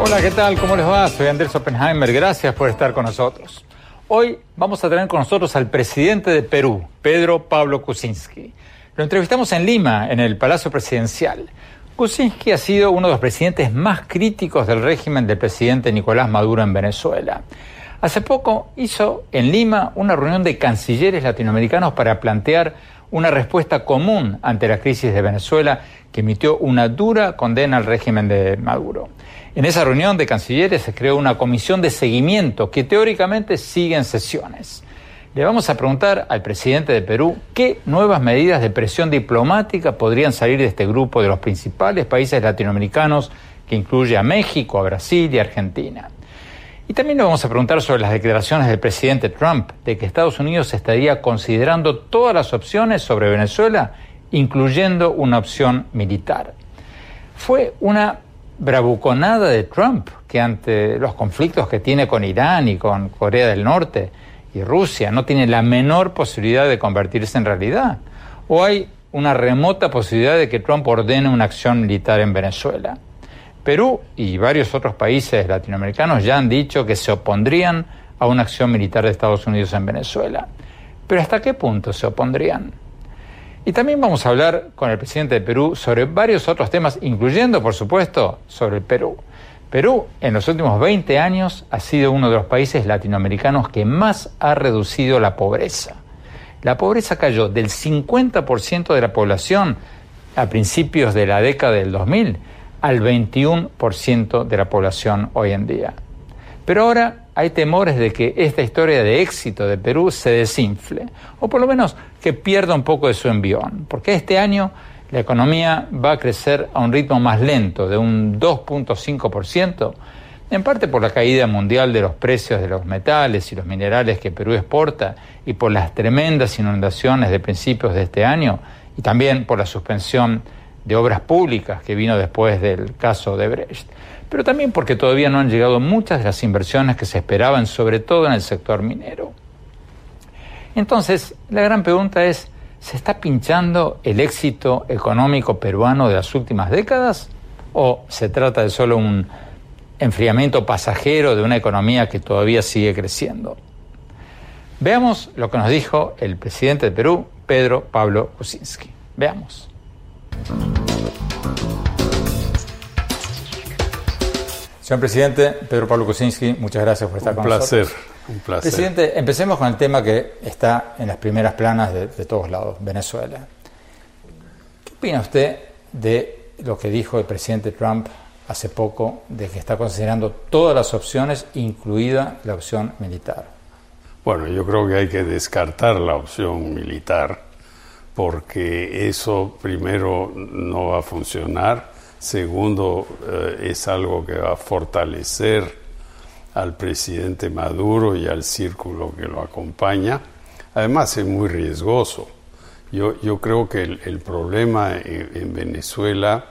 Hola, ¿qué tal? ¿Cómo les va? Soy Andrés Oppenheimer. Gracias por estar con nosotros. Hoy vamos a tener con nosotros al presidente de Perú, Pedro Pablo Kuczynski. Lo entrevistamos en Lima, en el Palacio Presidencial. Kuczynski ha sido uno de los presidentes más críticos del régimen del presidente Nicolás Maduro en Venezuela. Hace poco hizo en Lima una reunión de cancilleres latinoamericanos para plantear una respuesta común ante la crisis de Venezuela que emitió una dura condena al régimen de Maduro. En esa reunión de cancilleres se creó una comisión de seguimiento que teóricamente sigue en sesiones. Le vamos a preguntar al presidente de Perú qué nuevas medidas de presión diplomática podrían salir de este grupo de los principales países latinoamericanos que incluye a México, a Brasil y a Argentina. Y también le vamos a preguntar sobre las declaraciones del presidente Trump de que Estados Unidos estaría considerando todas las opciones sobre Venezuela, incluyendo una opción militar. Fue una bravuconada de Trump, que ante los conflictos que tiene con Irán y con Corea del Norte y Rusia no tiene la menor posibilidad de convertirse en realidad. O hay una remota posibilidad de que Trump ordene una acción militar en Venezuela. Perú y varios otros países latinoamericanos ya han dicho que se opondrían a una acción militar de Estados Unidos en Venezuela. Pero ¿hasta qué punto se opondrían? Y también vamos a hablar con el presidente de Perú sobre varios otros temas, incluyendo, por supuesto, sobre el Perú. Perú, en los últimos 20 años, ha sido uno de los países latinoamericanos que más ha reducido la pobreza. La pobreza cayó del 50% de la población a principios de la década del 2000 al 21% de la población hoy en día. Pero ahora hay temores de que esta historia de éxito de Perú se desinfle, o por lo menos que pierda un poco de su envión, porque este año la economía va a crecer a un ritmo más lento, de un 2.5%, en parte por la caída mundial de los precios de los metales y los minerales que Perú exporta y por las tremendas inundaciones de principios de este año y también por la suspensión de obras públicas que vino después del caso de Brecht pero también porque todavía no han llegado muchas de las inversiones que se esperaban, sobre todo en el sector minero. Entonces, la gran pregunta es, ¿se está pinchando el éxito económico peruano de las últimas décadas o se trata de solo un enfriamiento pasajero de una economía que todavía sigue creciendo? Veamos lo que nos dijo el presidente de Perú, Pedro Pablo Kuczynski. Veamos. Señor presidente, Pedro Pablo Kuczynski, muchas gracias por estar con placer, nosotros. Un placer, Presidente, empecemos con el tema que está en las primeras planas de, de todos lados, Venezuela. ¿Qué opina usted de lo que dijo el presidente Trump hace poco, de que está considerando todas las opciones, incluida la opción militar? Bueno, yo creo que hay que descartar la opción militar, porque eso primero no va a funcionar Segundo, eh, es algo que va a fortalecer al presidente Maduro y al círculo que lo acompaña. Además, es muy riesgoso. Yo, yo creo que el, problema en, Venezuela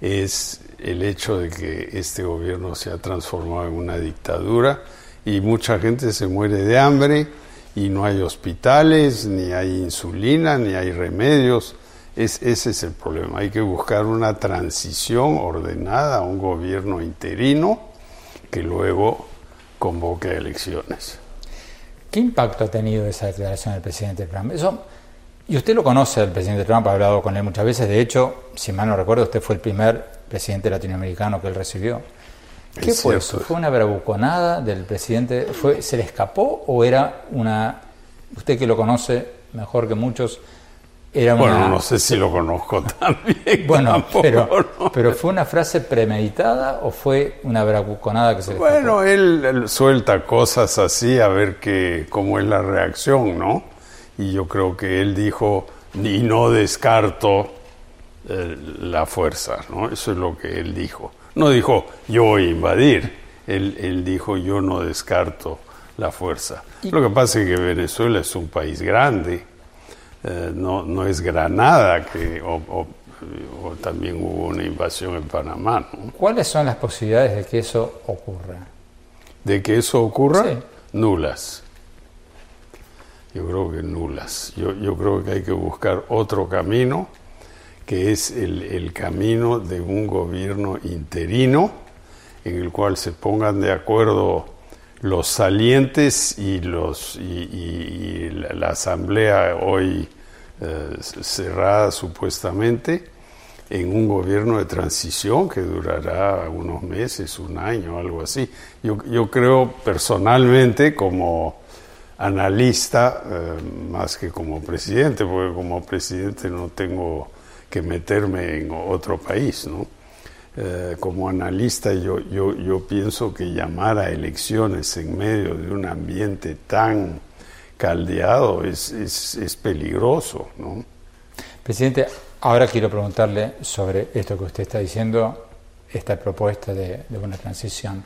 es el hecho de que este gobierno se ha transformado en una dictadura y mucha gente se muere de hambre y no hay hospitales, ni hay insulina, ni hay remedios ese es el problema. Hay que buscar una transición ordenada un gobierno interino que luego convoque elecciones. ¿Qué impacto ha tenido esa declaración del presidente Trump? Eso, y usted lo conoce, el presidente Trump, ha hablado con él muchas veces. De hecho, si mal no recuerdo, usted fue el primer presidente latinoamericano que él recibió. ¿Qué fue eso? ¿Fue una bravuconada del presidente? ¿Fue, ¿Se le escapó o era una... Usted que lo conoce mejor que muchos, bueno, no sé si lo conozco tan bien. Bueno, pero, ¿fue una frase premeditada o fue una bravuconada que se le Bueno, él, suelta cosas así a ver que, cómo es la reacción, ¿no? y yo creo que él dijo, y no descarto eh, la fuerza, ¿no? Eso es lo que él dijo. No dijo, yo voy a invadir, él, él dijo, yo no descarto la fuerza. Lo que pasa es que Venezuela es un país grande, eh, no, no es Granada, que, o, también hubo una invasión en Panamá. ¿Cuáles son las posibilidades de que eso ocurra? ¿De que eso ocurra? Nulas. Yo creo que nulas. Yo, yo creo que hay que buscar otro camino, que es el, el camino de un gobierno interino, en el cual se pongan de acuerdo los salientes y, los, y, la, asamblea hoy eh, cerrada supuestamente en un gobierno de transición que durará unos meses, un año, algo así. Yo, yo creo personalmente como analista, eh, más que como presidente, porque como presidente no tengo que meterme en otro país, ¿no? Eh, como analista yo, yo, yo pienso que llamar a elecciones en medio de un ambiente tan caldeado es, es, peligroso. ¿no? Presidente, ahora quiero preguntarle sobre esto que usted está diciendo, esta propuesta de, de una transición.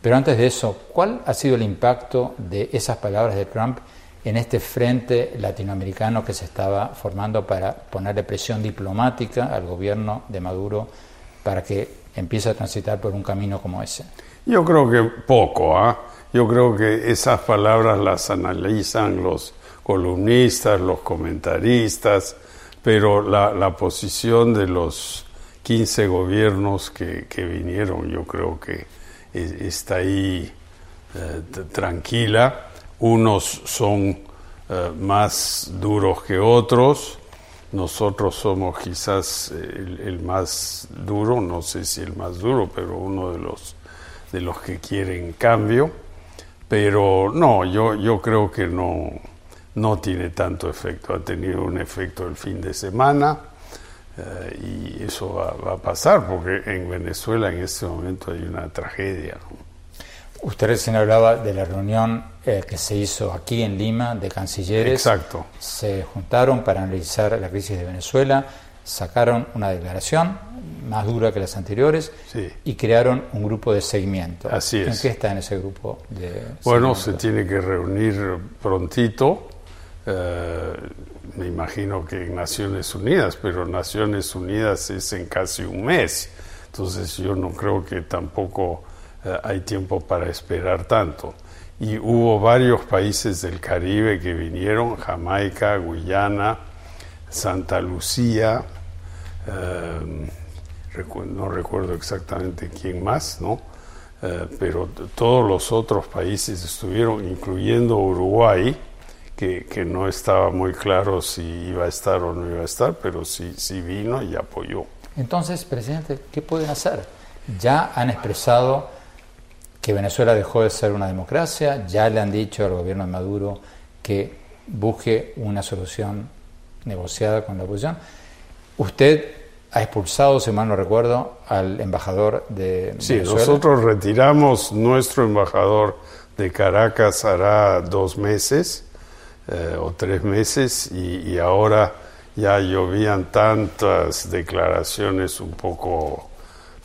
Pero antes de eso, ¿cuál ha sido el impacto de esas palabras de Trump en este frente latinoamericano que se estaba formando para ponerle presión diplomática al gobierno de Maduro para que empiece a transitar por un camino como ese? Yo creo que poco, ¿ah? Yo creo que esas palabras las analizan los columnistas, los comentaristas, pero la, posición de los 15 gobiernos que, vinieron, yo creo que está ahí eh, tranquila. Unos son eh, más duros que otros, nosotros somos quizás el, más duro, no sé si el más duro, pero uno de los, de los que quieren cambio. Pero no, yo, yo creo que no, no tiene tanto efecto. Ha tenido un efecto el fin de semana eh, y eso va, a pasar porque en Venezuela en este momento hay una tragedia. Usted recién hablaba de la reunión eh, que se hizo aquí en Lima de cancilleres. Exacto. Se juntaron para analizar la crisis de Venezuela, sacaron una declaración más dura que las anteriores y crearon un grupo de seguimiento. Así es. ¿En qué está en ese grupo de Bueno, se tiene que reunir prontito. Eh, me imagino que en Naciones Unidas, pero Naciones Unidas es en casi un mes. Entonces yo no creo que tampoco eh, hay tiempo para esperar tanto. Y hubo varios países del Caribe que vinieron, Jamaica, Guyana, Santa Lucía, eh, no recuerdo exactamente quién más, ¿no? Eh, pero todos los otros países estuvieron, incluyendo Uruguay, que, que, no estaba muy claro si iba a estar o no iba a estar, pero sí, sí vino y apoyó. Entonces, presidente, ¿qué pueden hacer? Ya han expresado que Venezuela dejó de ser una democracia, ya le han dicho al gobierno de Maduro que busque una solución negociada con la oposición. Usted ha expulsado, si mal no recuerdo, al embajador de sí, nosotros retiramos nuestro embajador de Caracas hará dos meses eh, o tres meses y ahora ya llovían tantas declaraciones un poco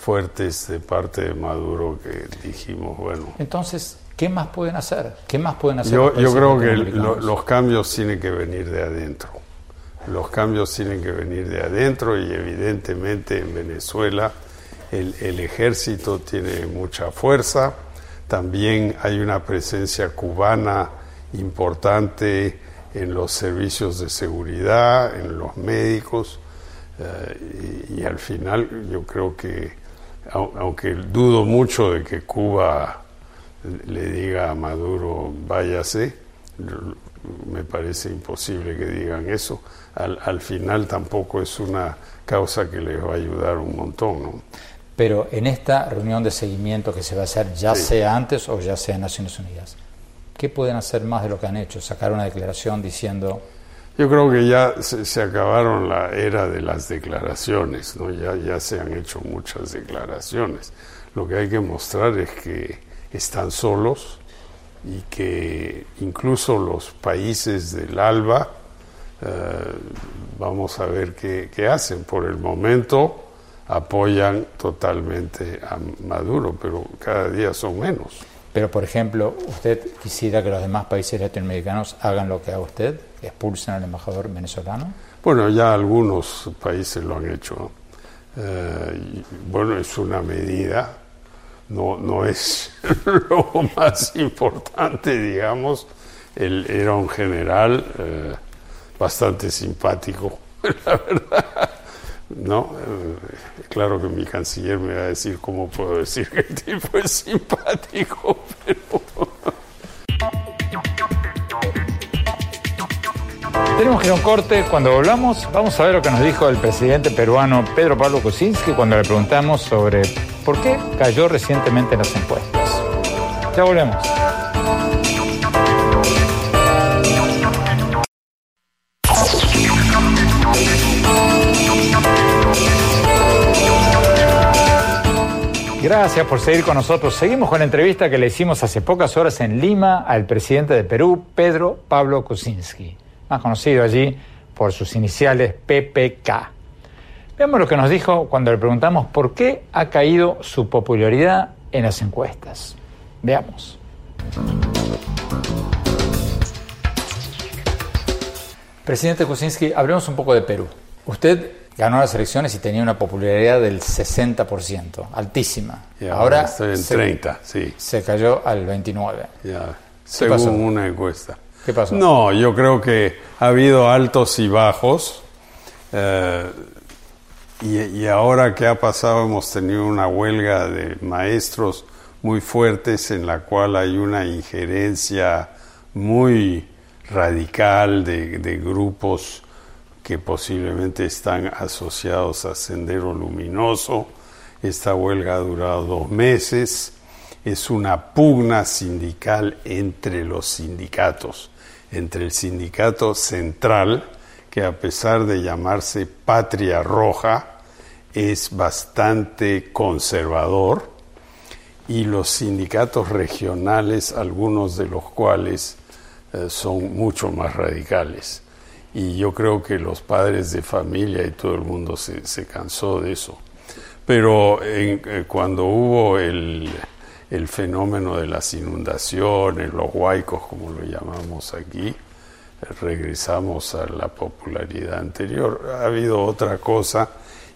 fuertes de parte de Maduro que dijimos, bueno. Entonces, ¿qué más pueden hacer? ¿Qué más pueden hacer? Yo, yo creo que los cambios tienen que venir de adentro. Los cambios tienen que venir de adentro y evidentemente en Venezuela el, el ejército tiene mucha fuerza. También hay una presencia cubana importante en los servicios de seguridad, en los médicos, eh, y, al final yo creo que aunque dudo mucho de que Cuba le diga a Maduro váyase, me parece imposible que digan eso. Al, final tampoco es una causa que les va a ayudar un montón. ¿no? Pero en esta reunión de seguimiento que se va a hacer, ya sea antes o ya sea en Naciones Unidas, ¿qué pueden hacer más de lo que han hecho? Sacar una declaración diciendo yo creo que ya se, acabaron la era de las declaraciones, ¿no? ya, ya se han hecho muchas declaraciones. Lo que hay que mostrar es que están solos y que incluso los países del ALBA vamos a ver qué, qué hacen. Por el momento apoyan totalmente a Maduro, pero cada día son menos. Pero, por ejemplo, ¿usted quisiera que los demás países latinoamericanos hagan lo que haga usted? ¿Expulsen al embajador venezolano? Bueno, ya algunos países lo han hecho. Eh, bueno, es una medida, no, no es lo más importante, digamos. Él era un general eh, bastante simpático, la verdad. No, eh, claro que mi canciller me va a decir cómo puedo decir que el tipo es simpático, pero... Tenemos que ir a un corte. Cuando volvamos, vamos a ver lo que nos dijo el presidente peruano Pedro Pablo Kuczynski cuando le preguntamos sobre por qué cayó recientemente en las encuestas. Ya volvemos. Gracias por seguir con nosotros. Seguimos con la entrevista que le hicimos hace pocas horas en Lima al presidente de Perú, Pedro Pablo Kuczynski, más conocido allí por sus iniciales PPK. Veamos lo que nos dijo cuando le preguntamos por qué ha caído su popularidad en las encuestas. Veamos. Presidente Kuczynski, hablemos un poco de Perú. Usted ganó las elecciones y tenía una popularidad del 60%, altísima. ahora estoy en 30, sí. Se cayó al 29. Ya, según una encuesta. ¿Qué pasó? No, yo creo que ha habido altos y bajos. Eh, y, y, ahora que ha pasado hemos tenido una huelga de maestros muy fuertes en la cual hay una injerencia muy radical de, de grupos que posiblemente están asociados a Sendero Luminoso. Esta huelga ha durado dos meses. Es una pugna sindical entre los sindicatos, entre el sindicato central, que a pesar de llamarse Patria Roja, es bastante conservador, y los sindicatos regionales, algunos de los cuales eh, son mucho más radicales y yo creo que los padres de familia y todo el mundo se, se cansó de eso. Pero eh, cuando hubo el, el, fenómeno de las inundaciones, los huaicos como lo llamamos aquí, regresamos a la popularidad anterior. Ha habido otra cosa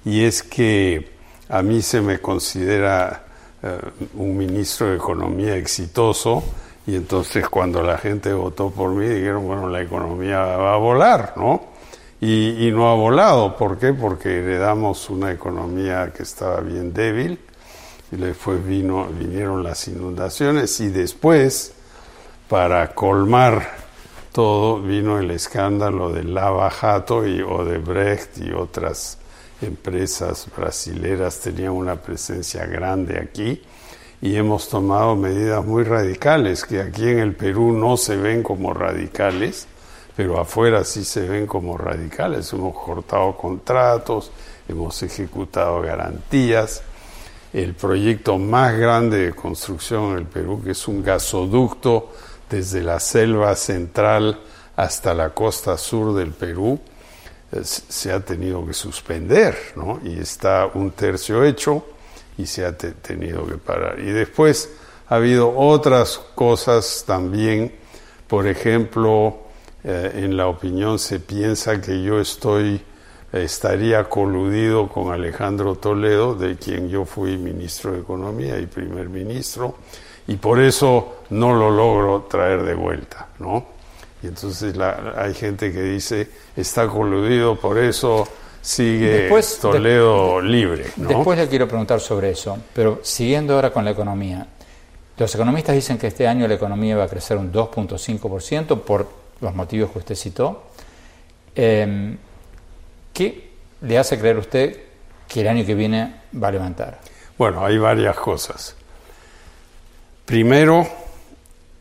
y es que a mí se me considera eh, un ministro de Economía exitoso y entonces cuando la gente votó por mí dijeron, bueno, la economía va a volar, ¿no? Y, no ha volado. ¿Por qué? Porque heredamos una economía que estaba bien débil y después vino, vinieron las inundaciones y después, para colmar todo, vino el escándalo de Lava Jato y Odebrecht y otras empresas brasileras tenían una presencia grande aquí y hemos tomado medidas muy radicales que aquí en el Perú no se ven como radicales, pero afuera sí se ven como radicales. Hemos cortado contratos, hemos ejecutado garantías. El proyecto más grande de construcción en el Perú, que es un gasoducto desde la selva central hasta la costa sur del Perú, eh, se ha tenido que suspender, ¿no? Y está un tercio hecho y se ha tenido que parar. Y después ha habido otras cosas también, por ejemplo, eh, en la opinión se piensa que yo estoy estaría coludido con Alejandro Toledo, de quien yo fui ministro de Economía y primer ministro, y por eso no lo logro traer de vuelta, ¿no? Y entonces hay gente que dice, está coludido, por eso sigue Toledo libre. Después le quiero preguntar sobre eso, pero siguiendo ahora con la economía. Los economistas dicen que este año la economía va a crecer un 2.5% por los motivos que usted citó. Em, ¿Qué le hace creer usted que el año que viene va a levantar? Bueno, hay varias cosas. Primero,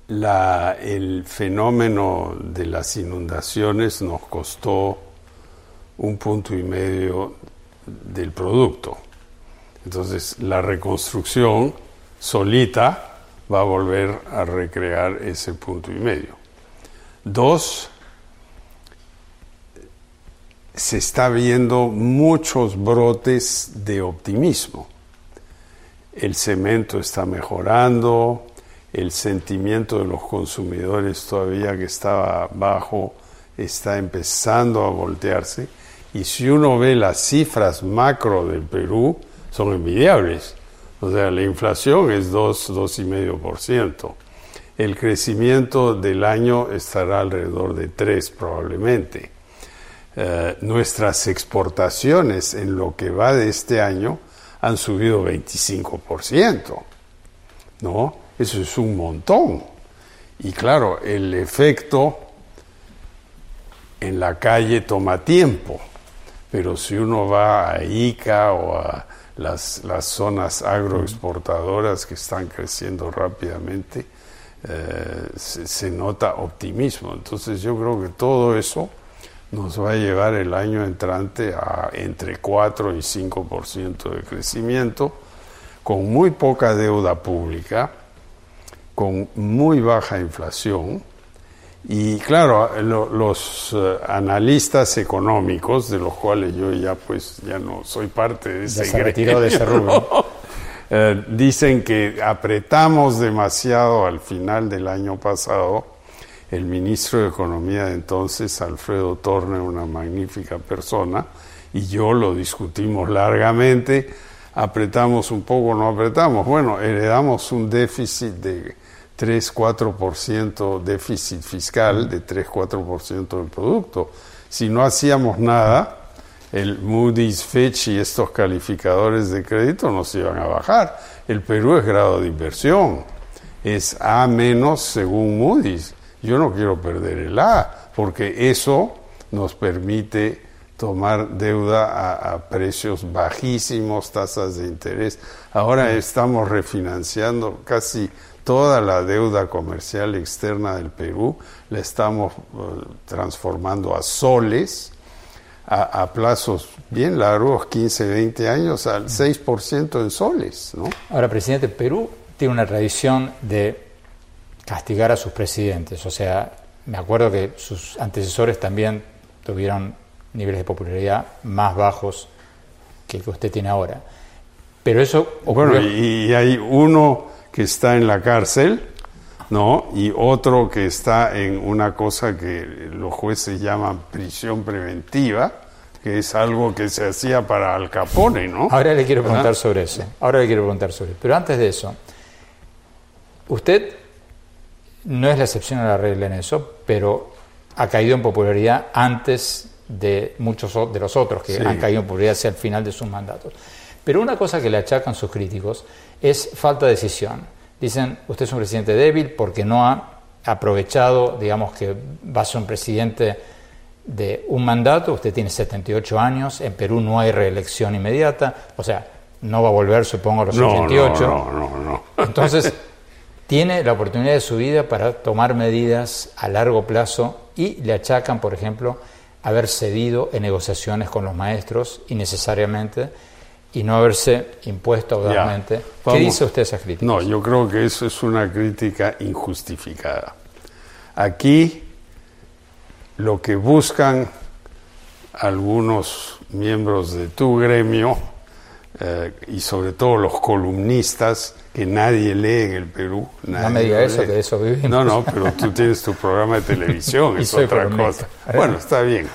la, el fenómeno de las inundaciones nos costó un punto y medio del producto. Entonces la reconstrucción solita va a volver a recrear ese punto y medio. Dos, se está viendo muchos brotes de optimismo. El cemento está mejorando, el sentimiento de los consumidores todavía que estaba bajo está empezando a voltearse y si uno ve las cifras macro del Perú son envidiables. O sea, la inflación es 2, 2,5%. El crecimiento del año estará alrededor de 3 probablemente. Eh, nuestras exportaciones en lo que va de este año han subido 25%. ¿No? Eso es un montón. Y claro, el efecto en la calle toma tiempo, pero si uno va a Ica o a las, las zonas agroexportadoras que están creciendo rápidamente, eh, se, nota optimismo. Entonces yo creo que todo eso nos va a llevar el año entrante a entre 4 y 5% de crecimiento, con muy poca deuda pública, con muy baja inflación. Y claro, los eh, analistas económicos, de los cuales yo ya pues ya no soy parte de ese se retiró de ese rubro. Eh, dicen que apretamos demasiado al final del año pasado. El ministro de Economía de entonces, Alfredo Torne, una magnífica persona, y yo lo discutimos largamente. Apretamos un poco, no apretamos. Bueno, heredamos un déficit de 3-4% déficit fiscal de 3-4% del producto. Si no hacíamos nada, el Moody's, Fitch y estos calificadores de crédito nos iban a bajar. El Perú es grado de inversión, es A menos según Moody's. Yo no quiero perder el A, porque eso nos permite tomar deuda a, a, precios bajísimos, tasas de interés. Ahora estamos refinanciando casi toda la deuda comercial externa del Perú la estamos eh, transformando a soles, a, plazos bien largos, 15, 20 años, al 6% en soles. ¿no? Ahora, presidente, Perú tiene una tradición de castigar a sus presidentes. O sea, me acuerdo que sus antecesores también tuvieron niveles de popularidad más bajos que el que usted tiene ahora. Pero eso Bueno, y hay uno que está en la cárcel, ¿no? Y otro que está en una cosa que los jueces llaman prisión preventiva, que es algo que se hacía para Al Capone, ¿no? Ahora le quiero preguntar sobre eso. Ahora le quiero preguntar sobre eso. Pero antes de eso, usted no es la excepción a la regla en eso, pero ha caído en popularidad antes de muchos de los otros que han caído en popularidad hacia el final de sus mandatos. Pero una cosa que le achacan sus críticos es falta de decisión. Dicen, usted es un presidente débil porque no ha aprovechado, digamos que va a ser un presidente de un mandato, usted tiene 78 años, en Perú no hay reelección inmediata, o sea, no va a volver, supongo, a los 88. No, no, no, Entonces, tiene la oportunidad de su vida para tomar medidas a largo plazo y le achacan, por ejemplo, haber cedido en negociaciones con los maestros innecesariamente y no haberse impuesto audazmente. ¿Qué dice usted esa crítica? No, yo creo que eso es una crítica injustificada. Aquí lo que buscan algunos miembros de tu gremio eh, y sobre todo los columnistas que nadie lee en el Perú. no me diga eso, que eso vivimos. No, no, pero tú tienes tu programa de televisión, es otra cosa. Bueno, está bien.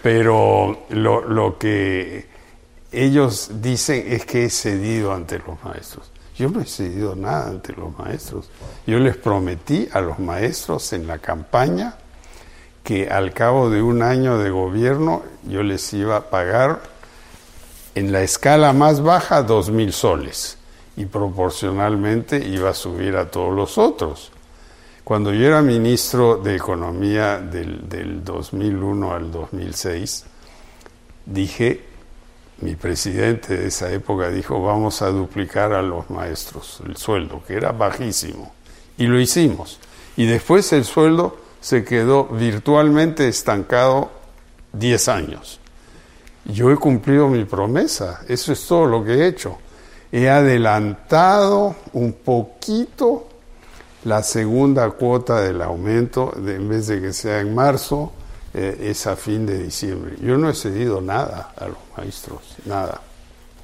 Pero lo, lo que ellos dicen es que he cedido ante los maestros. Yo no he cedido nada ante los maestros. Yo les prometí a los maestros en la campaña que al cabo de un año de gobierno yo les iba a pagar en la escala más baja dos mil soles y proporcionalmente iba a subir a todos los otros. Cuando yo era ministro de Economía del, del 2001 al 2006, dije mi presidente de esa época dijo, vamos a duplicar a los maestros el sueldo, que era bajísimo. Y lo hicimos. Y después el sueldo se quedó virtualmente estancado 10 años. Yo he cumplido mi promesa, eso es todo lo que he hecho. He adelantado un poquito la segunda cuota del aumento, de, en vez de que sea en marzo, eh, es a fin de diciembre. Yo no he cedido nada a los maestros, nada.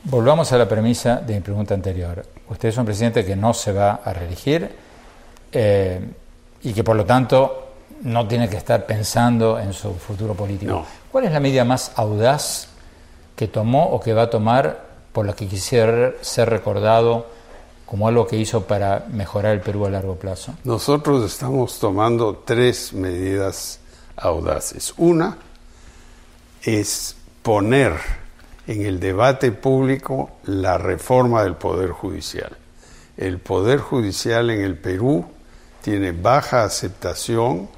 Volvamos a la premisa de mi pregunta anterior. Usted es un presidente que no se va a reelegir eh, y que por lo tanto no tiene que estar pensando en su futuro político. ¿Cuál es la medida más audaz que tomó o que va a tomar por la que quisiera ser recordado como algo que hizo para mejorar el Perú a largo plazo? Nosotros estamos tomando tres medidas audaces. Una es poner en el debate público la reforma del Poder Judicial. El Poder Judicial en el Perú tiene baja aceptación,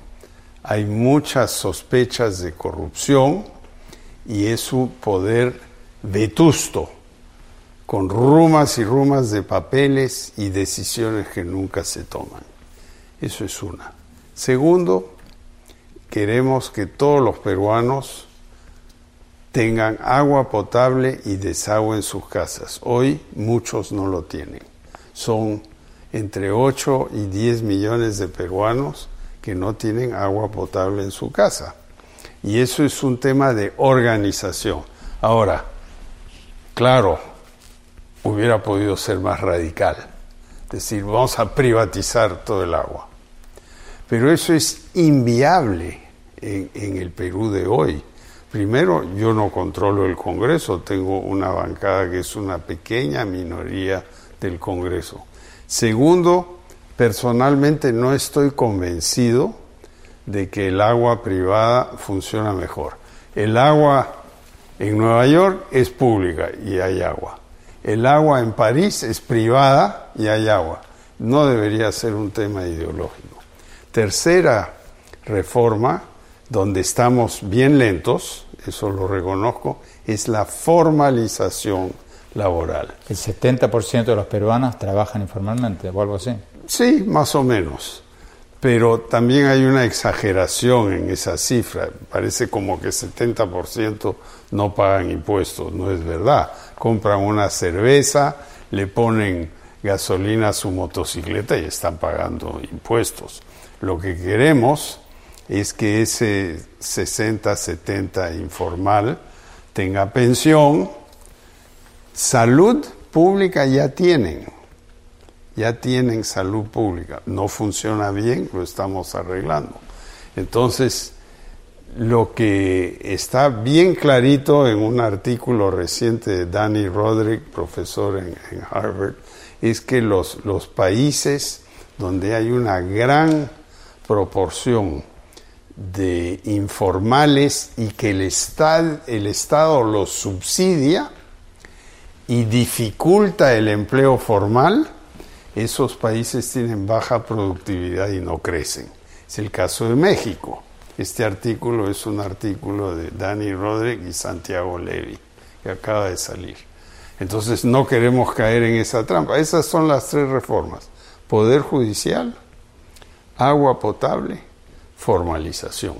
hay muchas sospechas de corrupción y es un poder vetusto, con rumas y rumas de papeles y decisiones que nunca se toman. Eso es una. Segundo, queremos que todos los peruanos tengan agua potable y desagüe en sus casas. Hoy muchos no lo tienen. Son entre 8 y 10 millones de peruanos que no tienen agua potable en su casa. Y eso es un tema de organización. Ahora, claro, hubiera podido ser más radical. Decir, vamos a privatizar todo el agua. Pero eso es inviable en, el Perú de hoy. Primero, yo no controlo el Congreso, tengo una bancada que es una pequeña minoría del Congreso. Segundo, personalmente no estoy convencido de que el agua privada funciona mejor. El agua en Nueva York es pública y hay agua. El agua en París es privada y hay agua. No debería ser un tema ideológico. Tercera reforma, donde estamos bien lentos, eso lo reconozco, es la formalización laboral. El 70% de los peruanos trabajan informalmente o algo así. Sí, más o menos. Pero también hay una exageración en esa cifra. Parece como que 70% no pagan impuestos. No es verdad. Compran una cerveza, le ponen gasolina a su motocicleta y están pagando impuestos. Lo que queremos es que ese 60-70 informal tenga pensión, salud pública ya tienen, ya tienen salud pública, no funciona bien, lo estamos arreglando. Entonces, lo que está bien clarito en un artículo reciente de Danny Roderick, profesor en, en Harvard, es que los, los países donde hay una gran proporción de informales y que el, estado, el Estado los subsidia y dificulta el empleo formal, esos países tienen baja productividad y no crecen. Es el caso de México. Este artículo es un artículo de Dani Rodríguez y Santiago Levy, que acaba de salir. Entonces no queremos caer en esa trampa. Esas son las tres reformas. Poder judicial, agua potable, formalización.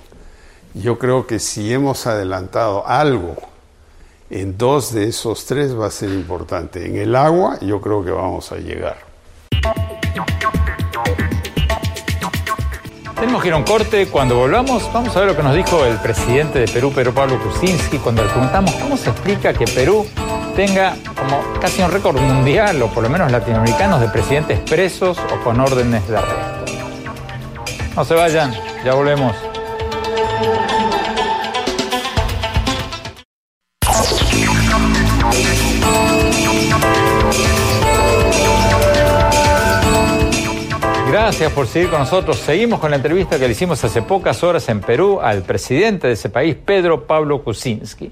Yo creo que si hemos adelantado algo en dos de esos tres va a ser importante. En el agua yo creo que vamos a llegar. Tenemos que ir a un corte. Cuando volvamos, vamos a ver lo que nos dijo el presidente de Perú, Perú Pablo Kuczynski, cuando le preguntamos cómo se explica que Perú tenga como casi un récord mundial, o por lo menos latinoamericanos, de presidentes presos o con órdenes de arresto. No se vayan, ya volvemos. Gracias por seguir con nosotros. Seguimos con la entrevista que le hicimos hace pocas horas en Perú al presidente de ese país, Pedro Pablo Kuczynski.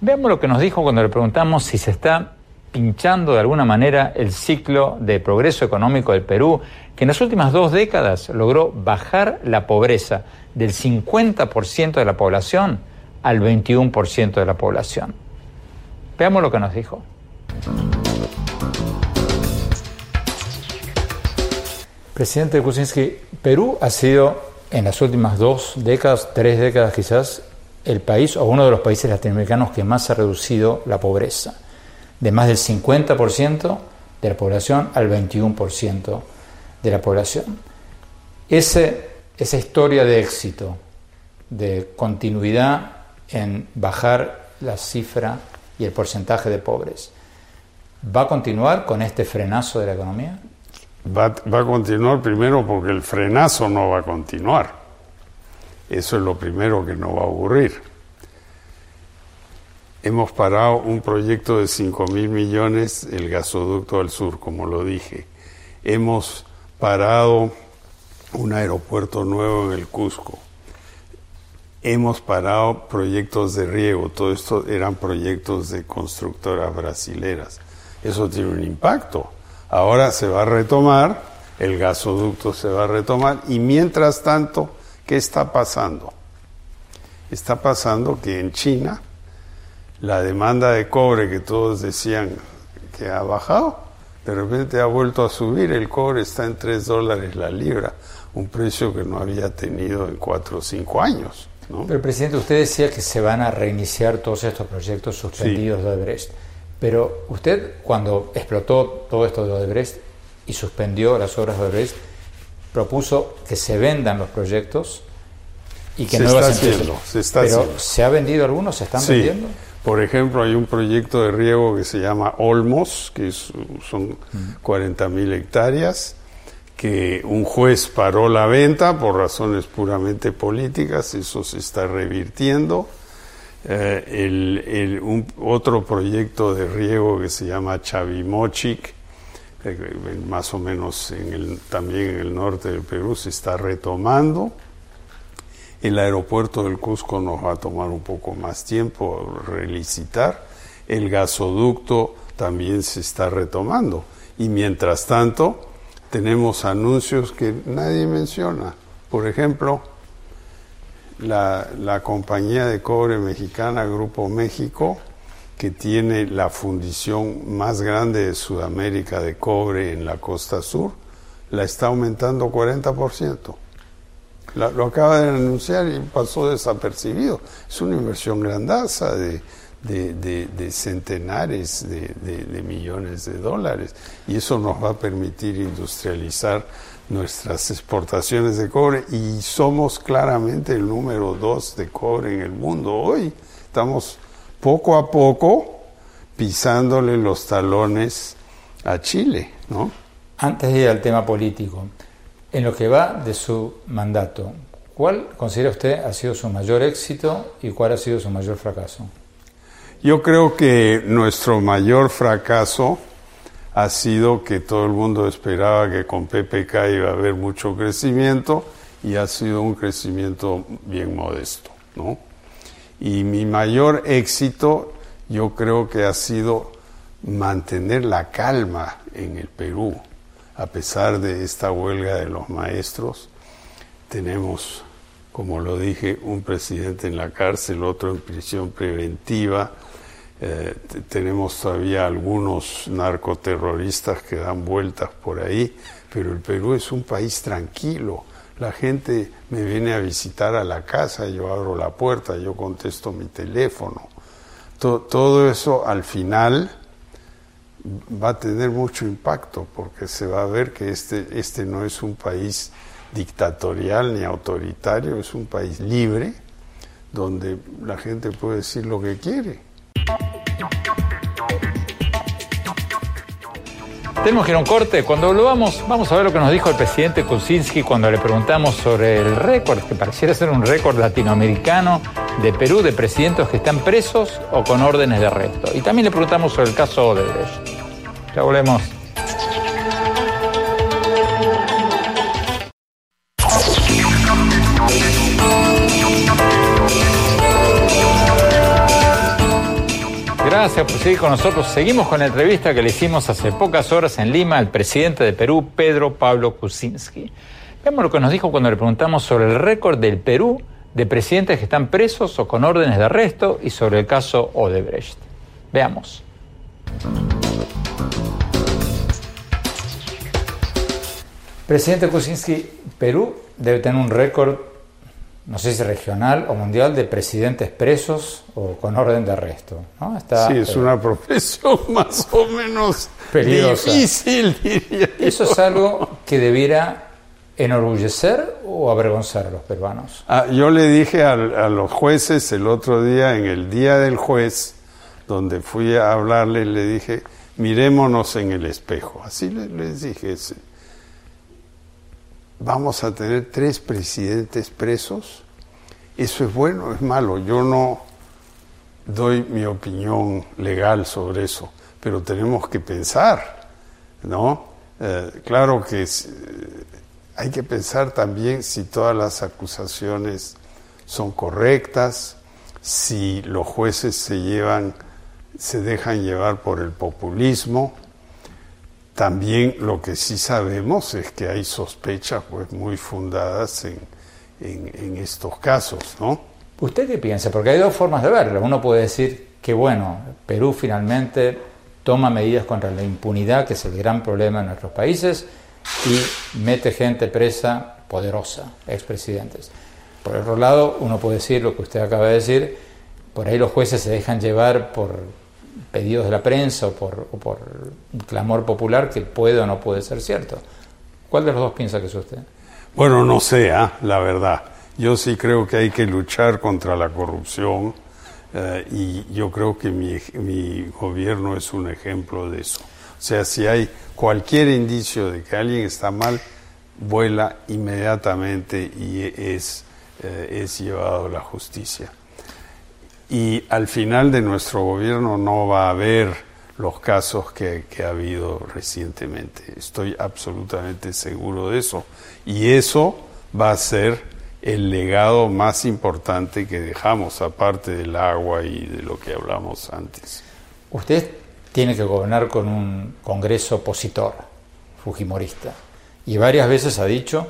Veamos lo que nos dijo cuando le preguntamos si se está pinchando de alguna manera el ciclo de progreso económico del Perú, que en las últimas dos décadas logró bajar la pobreza del 50% de la población al 21% de la población. Veamos lo que nos dijo. Presidente Kuczynski, Perú ha sido en las últimas dos décadas, tres décadas quizás, el país o uno de los países latinoamericanos que más ha reducido la pobreza, de más del 50% de la población al 21% de la población. Ese, esa historia de éxito, de continuidad en bajar la cifra y el porcentaje de pobres. ¿Va a continuar con este frenazo de la economía? Va, va, a continuar primero porque el frenazo no va a continuar. Eso es lo primero que no va a ocurrir. Hemos parado un proyecto de 5 mil millones, el gasoducto al sur, como lo dije. Hemos parado un aeropuerto nuevo en el Cusco. Hemos parado proyectos de riego, todo esto eran proyectos de constructoras brasileras. Eso tiene un impacto. Ahora se va a retomar, el gasoducto se va a retomar y mientras tanto, ¿qué está pasando? Está pasando que en China la demanda de cobre que todos decían que ha bajado, de repente ha vuelto a subir, el cobre está en 3 dólares la libra, un precio que no había tenido en 4 o 5 años. ¿no? Pero, presidente, usted decía que se van a reiniciar todos estos proyectos suspendidos de Odebrecht. Pero usted, cuando explotó todo esto de Odebrecht y suspendió las obras de Odebrecht, propuso que se vendan los proyectos y que se no está haciendo, se está Pero haciendo. ¿se ha vendido algunos? ¿Se están Sí. vendiendo? Por ejemplo, hay un proyecto de riego que se llama Olmos, que es- son 40 mil hectáreas, que un juez paró la venta por razones puramente políticas, eso se está revirtiendo. Eh, el- el- un, otro proyecto de riego que se llama Chavimochic, eh, más o menos en el, también en el norte del Perú, se está retomando. El aeropuerto del Cusco nos va a tomar un poco más tiempo relicitar. El gasoducto también se está retomando. Y mientras tanto, tenemos anuncios que nadie menciona. Por ejemplo, la, la compañía de cobre mexicana, Grupo México, que tiene la fundición más grande de Sudamérica de cobre en la costa sur, la está aumentando 40%. Lo acaba de anunciar y pasó desapercibido. Es una inversión grandaza de, de- centenares de millones de dólares y eso nos va a permitir industrializar nuestras exportaciones de cobre y somos claramente el número dos de cobre en el mundo hoy. Estamos poco a poco pisándole los talones a Chile, ¿no? Antes de ir al tema político, en lo que va de su mandato, ¿cuál considera usted ha sido su mayor éxito y cuál ha sido su mayor fracaso? Yo creo que nuestro mayor fracaso ha sido que todo el mundo esperaba que con PPK iba a haber mucho crecimiento y ha sido un crecimiento bien modesto, ¿no? Y mi mayor éxito yo creo que ha sido mantener la calma en el Perú, a pesar de esta huelga de los maestros. Tenemos, como lo dije, un presidente en la cárcel, otro en prisión preventiva. Eh, tenemos todavía algunos narcoterroristas que dan vueltas por ahí, pero el Perú es un país tranquilo. La gente me viene a visitar a la casa, yo abro la puerta, yo contesto mi teléfono. To- todo eso al final va a tener mucho impacto porque se va a ver que este, este no es un país dictatorial ni autoritario, es un país libre donde la gente puede decir lo que quiere. Tenemos que ir a un corte. Cuando volvamos, vamos a ver lo que nos dijo el presidente Kuczynski cuando le preguntamos sobre el récord, que pareciera ser un récord latinoamericano de Perú de presidentes que están presos o con órdenes de arresto. Y también le preguntamos sobre el caso Odebrecht. Ya volvemos. Gracias por seguir con nosotros. Seguimos con la entrevista que le hicimos hace pocas horas en Lima al presidente de Perú, Pedro Pablo Kuczynski. Veamos lo que nos dijo cuando le preguntamos sobre el récord del Perú de presidentes que están presos o con órdenes de arresto y sobre el caso Odebrecht. Veamos. Presidente Kuczynski, Perú debe tener un récord, no sé si regional o mundial, de presidentes presos o con orden de arresto. ¿no? Está, Sí, es eh, una profesión más o menos Peligrosa. difícil, diría yo. Eso es algo que debiera enorgullecer o avergonzar a los peruanos? Ah, yo le dije a, los jueces el otro día, en el día del juez, donde fui a hablarle, le dije, mirémonos en el espejo. Así les dije, vamos a tener tres presidentes presos. ¿Eso es bueno es malo? Yo no doy mi opinión legal sobre eso, pero tenemos que pensar, ¿no? Eh, claro que hay que pensar también si todas las acusaciones son correctas, si los jueces se llevan, se dejan llevar por el populismo. También lo que sí sabemos es que hay sospechas pues muy fundadas en, en estos casos, ¿no? ¿Usted qué piensa? Porque hay dos formas de verlo. Uno puede decir que, bueno, Perú finalmente toma medidas contra la impunidad, que es el gran problema en nuestros países, y mete gente presa poderosa, expresidentes. Por otro lado, uno puede decir lo que usted acaba de decir, por ahí los jueces se dejan llevar por pedidos de la prensa o por, un clamor popular que puede o no puede ser cierto. ¿Cuál de los dos piensa que es usted? Bueno, no sé, ¿ah? la verdad. Yo sí creo que hay que luchar contra la corrupción eh, y yo creo que mi, mi gobierno es un ejemplo de eso. O sea, si hay cualquier indicio de que alguien está mal, vuela inmediatamente y es, eh, es llevado a la justicia. Y al final de nuestro gobierno no va a haber los casos que, que, ha habido recientemente. Estoy absolutamente seguro de eso. Y eso va a ser el legado más importante que dejamos, aparte del agua y de lo que hablamos antes. Usted tiene que gobernar con un Congreso opositor, fujimorista. Y varias veces ha dicho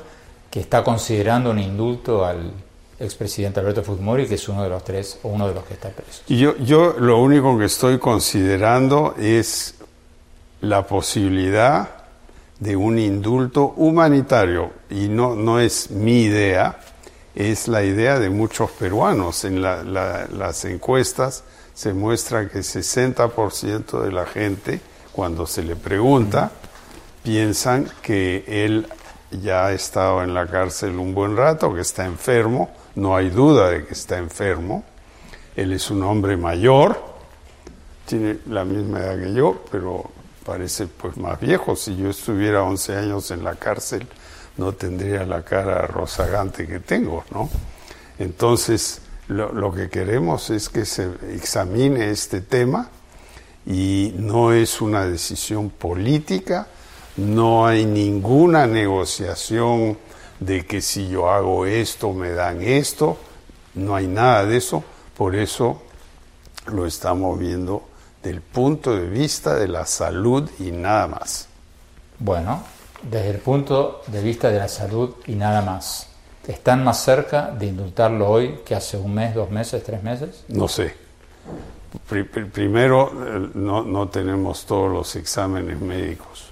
que está considerando un indulto al expresidente Alberto Fujimori, que es uno de los tres o uno de los que está preso. Yo, yo lo único que estoy considerando es la posibilidad de un indulto humanitario, y no, no es mi idea, es la idea de muchos peruanos. En las encuestas se muestra que 60% de la gente, cuando se le pregunta, piensan que él ya ha estado en la cárcel un buen rato, que está enfermo, no hay duda de que está enfermo. Él es un hombre mayor, tiene la misma edad que yo, pero parece pues más viejo. Si yo estuviera 11 años en la cárcel, no tendría la cara rozagante que tengo, ¿no? Entonces, lo, que queremos es que se examine este tema y no es una decisión política, no hay ninguna negociación de que si yo hago esto me dan esto, no hay nada de eso, por eso lo estamos viendo del punto de vista de la salud y nada más. Bueno, desde el punto de vista de la salud y nada más. ¿Están más cerca de indultarlo hoy que hace un mes, dos meses, tres meses? No sé. primero, eh, no, no tenemos todos los exámenes médicos.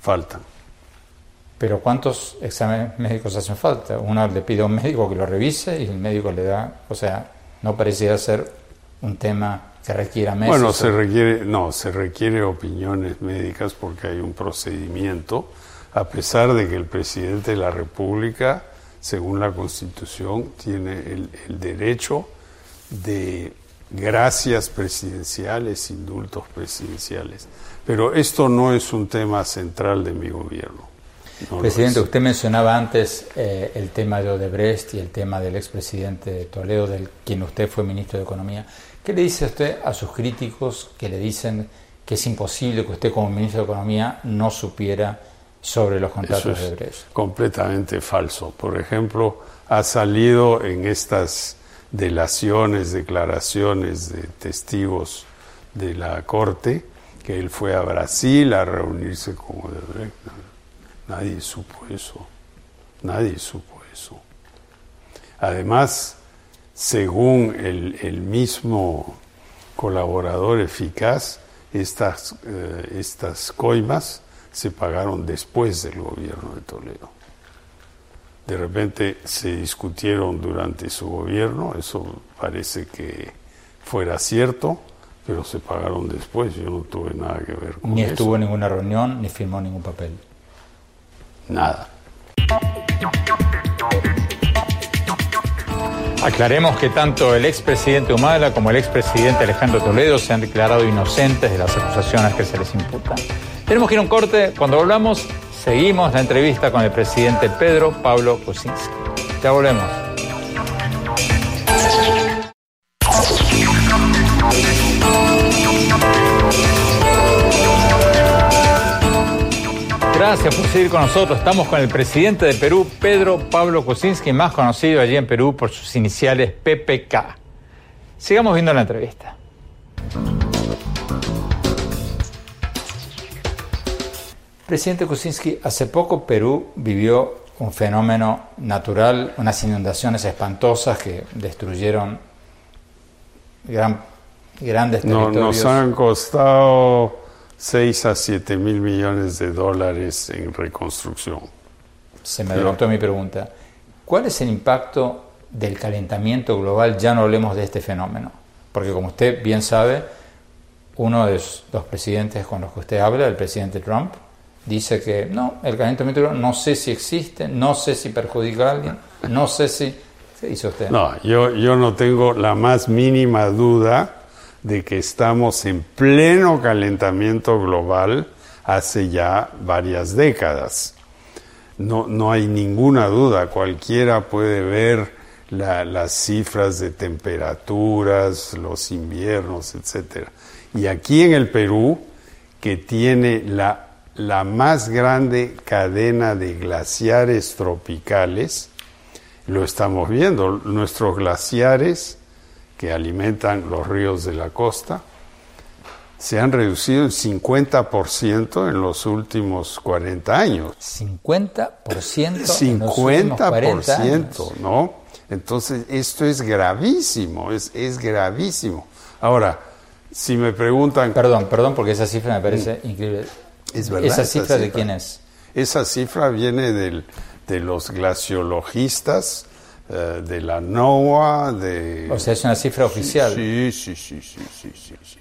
Faltan. Pero ¿cuántos exámenes médicos hacen falta? Uno le pide a un médico que lo revise y el médico le da, o sea, no parecía ser un tema que requiera meses. Bueno, se requiere, no, se requiere opiniones médicas porque hay un procedimiento, a pesar de que el presidente de la República según la Constitución, tiene el, derecho de gracias presidenciales, indultos presidenciales. Pero esto no es un tema central de mi gobierno. Presidente, usted mencionaba antes eh, el tema de Odebrecht y el tema del expresidente de Toledo, del quien usted fue ministro de Economía. ¿Qué le dice usted a sus críticos que le dicen que es imposible que usted como ministro de Economía no supiera sobre los contratos de Brecht. Completamente falso. Por ejemplo, ha salido en estas delaciones, declaraciones de testigos de la corte que él fue a Brasil a reunirse con Odebrecht. Nadie supo eso. Nadie supo eso. Además, según el, mismo colaborador eficaz, estas, eh, estas coimas se pagaron después del gobierno de Toledo. De repente se discutieron durante su gobierno, eso parece que fuera cierto, pero se pagaron después, yo no tuve nada que ver con eso. Ni estuvo en ninguna reunión, ni firmó ningún papel. Nada. Aclaremos que tanto el expresidente Humala como el expresidente Alejandro Toledo se han declarado inocentes de las acusaciones que se les imputan. Tenemos que ir a un corte. Cuando volvamos, seguimos la entrevista con el presidente Pedro Pablo Kuczynski. Ya volvemos. Gracias por seguir con nosotros. Estamos con el presidente de Perú, Pedro Pablo Kuczynski, más conocido allí en Perú por sus iniciales PPK. Sigamos viendo la entrevista. Presidente Kuczynski, hace poco Perú vivió un fenómeno natural, unas inundaciones espantosas que destruyeron gran, grandes territorios. No, nos han costado 6 a 7 mil millones de dólares en reconstrucción. Se me adelantó mi pregunta. ¿Cuál es el impacto del calentamiento global? Ya no hablemos de este fenómeno, porque como usted bien sabe, uno de los presidentes con los que usted habla, el presidente Trump, dice que no, el calentamiento global no sé si existe, no sé si perjudica a alguien, no sé si... ¿Qué dice usted? No, yo, yo no tengo la más mínima duda de que estamos en pleno calentamiento global hace ya varias décadas. No, no hay ninguna duda, cualquiera puede ver las cifras de temperaturas, los inviernos, etc. Y aquí en el Perú, que tiene la, la más grande cadena de glaciares tropicales, lo estamos viendo. Nuestros glaciares que alimentan los ríos de la costa se han reducido en 50% en los últimos 40 años. 50%. 50%, ¿no? Entonces, esto es gravísimo, es, es gravísimo. Ahora, si me preguntan... Perdón, perdón, porque esa cifra me parece mm. increíble. Es verdad. ¿Esa cifra, de quién es? Esa cifra viene del, de los glaciologistas de la NOAA, de... O sea, es una cifra oficial. Sí, sí, sí, sí, sí, sí. sí.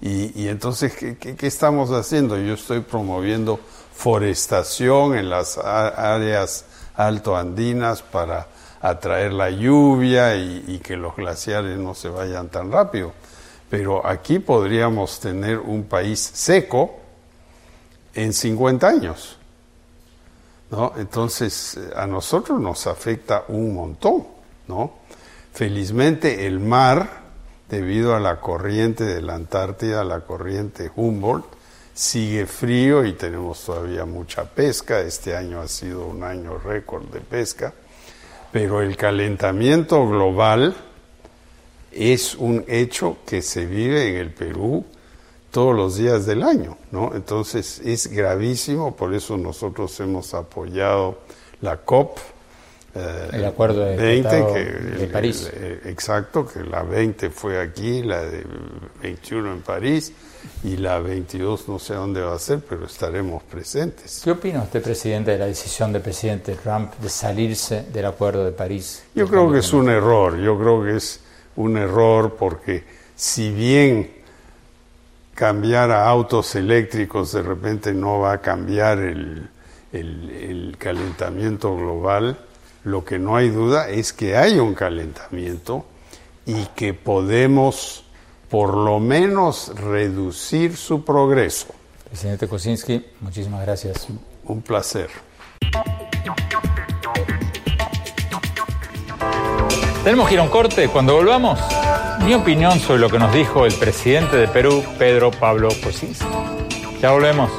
Y, y, entonces, ¿qué, ¿qué, estamos haciendo? Yo estoy promoviendo forestación en las áreas altoandinas para atraer la lluvia y, y que los glaciares no se vayan tan rápido. Pero aquí podríamos tener un país seco en 50 años. ¿No? Entonces, a nosotros nos afecta un montón, ¿no? Felizmente el mar, debido a la corriente de la Antártida, la corriente Humboldt, sigue frío y tenemos todavía mucha pesca. Este año ha sido un año récord de pesca, pero el calentamiento global es un hecho que se vive en el Perú todos los días del año, ¿no? Entonces es gravísimo, por eso nosotros hemos apoyado la COP. Eh, el acuerdo de, 20, que, de París. exacto, que la 20 fue aquí, la de 21 en París y la 22 no sé dónde va a ser, pero estaremos presentes. ¿Qué opina usted, presidente, de la decisión del presidente Trump de salirse del acuerdo de París? Yo creo que es un error, yo creo que es un error porque si bien cambiar a autos eléctricos de repente no va a cambiar el, el, calentamiento global. Lo que no hay duda es que hay un calentamiento y que podemos por lo menos reducir su progreso. Presidente Kosinski, muchísimas gracias. Un placer. Tenemos que ir a un corte. Cuando volvamos, mi opinión sobre lo que nos dijo el presidente de Perú, Pedro Pablo Kuczynski. Ya volvemos.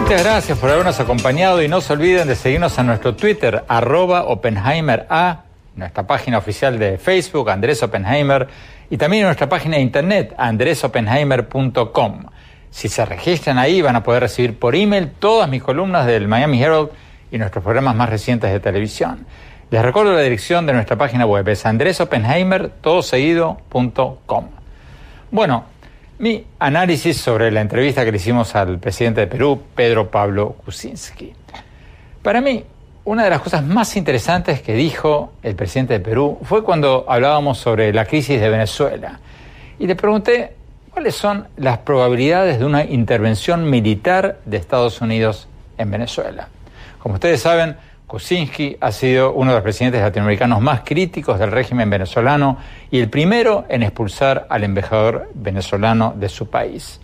Muchas gracias por habernos acompañado y no se olviden de seguirnos en nuestro Twitter, arroba Oppenheimer A, nuestra página oficial de Facebook, Andrés Oppenheimer, y también en nuestra página de internet, andresoppenheimer.com. Si se registran ahí van a poder recibir por email todas mis columnas del Miami Herald y nuestros programas más recientes de televisión. Les recuerdo la dirección de nuestra página web, es andresoppenheimer.com. Bueno, mi análisis sobre la entrevista que le hicimos al presidente de Perú, Pedro Pablo Kuczynski. Para mí, una de las cosas más interesantes que dijo el presidente de Perú fue cuando hablábamos sobre la crisis de Venezuela. Y le pregunté cuáles son las probabilidades de una intervención militar de Estados Unidos en Venezuela. Como ustedes saben, Kuczynski ha sido uno de los presidentes latinoamericanos más críticos del régimen venezolano y el primero en expulsar al embajador venezolano de su país.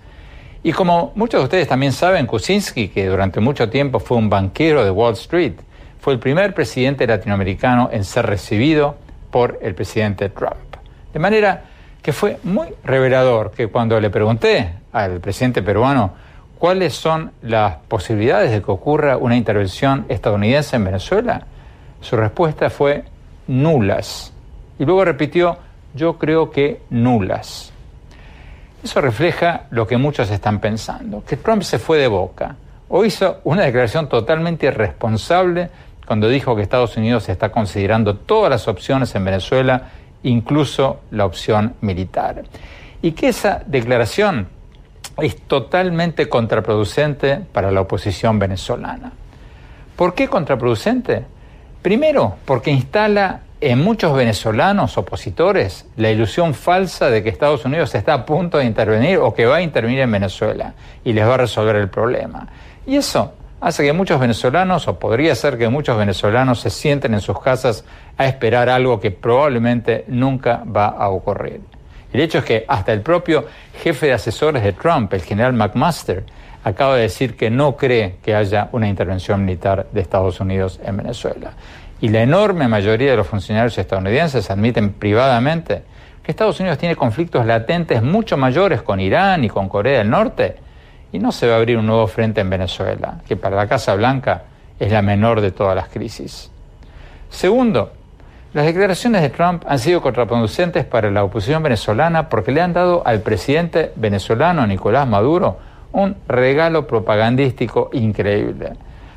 Y como muchos de ustedes también saben, Kuczynski, que durante mucho tiempo fue un banquero de Wall Street, fue el primer presidente latinoamericano en ser recibido por el presidente Trump. De manera que fue muy revelador que cuando le pregunté al presidente peruano cuáles son las posibilidades de que ocurra una intervención estadounidense en Venezuela, su respuesta fue nulas. Y luego repitió, yo creo que nulas. Eso refleja lo que muchos están pensando, que Trump se fue de boca o hizo una declaración totalmente irresponsable cuando dijo que Estados Unidos está considerando todas las opciones en Venezuela, incluso la opción militar. Y que esa declaración es totalmente contraproducente para la oposición venezolana. ¿Por qué contraproducente? Primero, porque instala en muchos venezolanos opositores la ilusión falsa de que Estados Unidos está a punto de intervenir o que va a intervenir en Venezuela y les va a resolver el problema. Y eso hace que muchos venezolanos, o podría ser que muchos venezolanos se sienten en sus casas a esperar algo que probablemente nunca va a ocurrir. El hecho es que hasta el propio jefe de asesores de Trump, el general McMaster, acaba de decir que no cree que haya una intervención militar de Estados Unidos en Venezuela. Y la enorme mayoría de los funcionarios estadounidenses admiten privadamente que Estados Unidos tiene conflictos latentes mucho mayores con Irán y con Corea del Norte y no se va a abrir un nuevo frente en Venezuela, que para la Casa Blanca es la menor de todas las crisis. Segundo, las declaraciones de Trump han sido contraproducentes para la oposición venezolana porque le han dado al presidente venezolano Nicolás Maduro un regalo propagandístico increíble.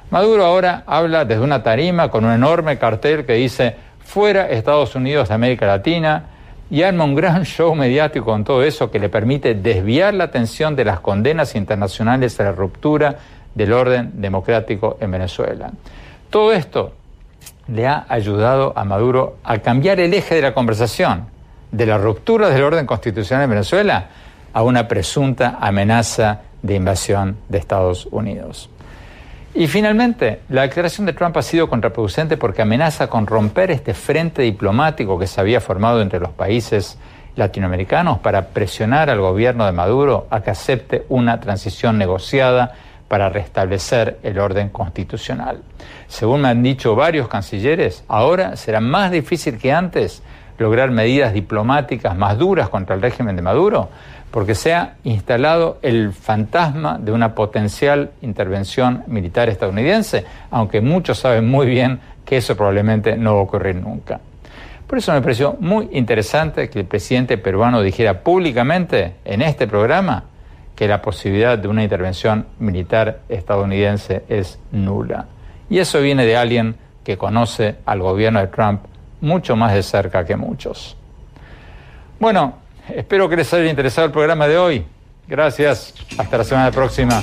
Maduro ahora habla desde una tarima con un enorme cartel que dice fuera Estados Unidos de América Latina, y arma un gran show mediático con todo eso que le permite desviar la atención de las condenas internacionales a la ruptura del orden democrático en Venezuela. Todo esto le ha ayudado a Maduro a cambiar el eje de la conversación de la ruptura del orden constitucional en Venezuela a una presunta amenaza de invasión de Estados Unidos. Y finalmente, la declaración de Trump ha sido contraproducente porque amenaza con romper este frente diplomático que se había formado entre los países latinoamericanos para presionar al gobierno de Maduro a que acepte una transición negociada para restablecer el orden constitucional. Según me han dicho varios cancilleres, ahora será más difícil que antes lograr medidas diplomáticas más duras contra el régimen de Maduro, porque se ha instalado el fantasma de una potencial intervención militar estadounidense, aunque muchos saben muy bien que eso probablemente no va a ocurrir nunca. Por eso me pareció muy interesante que el presidente peruano dijera públicamente en este programa que la posibilidad de una intervención militar estadounidense es nula. Y eso viene de alguien que conoce al gobierno de Trump mucho más de cerca que muchos. Bueno, Espero que les haya interesado el programa de hoy. Gracias. Hasta la semana próxima.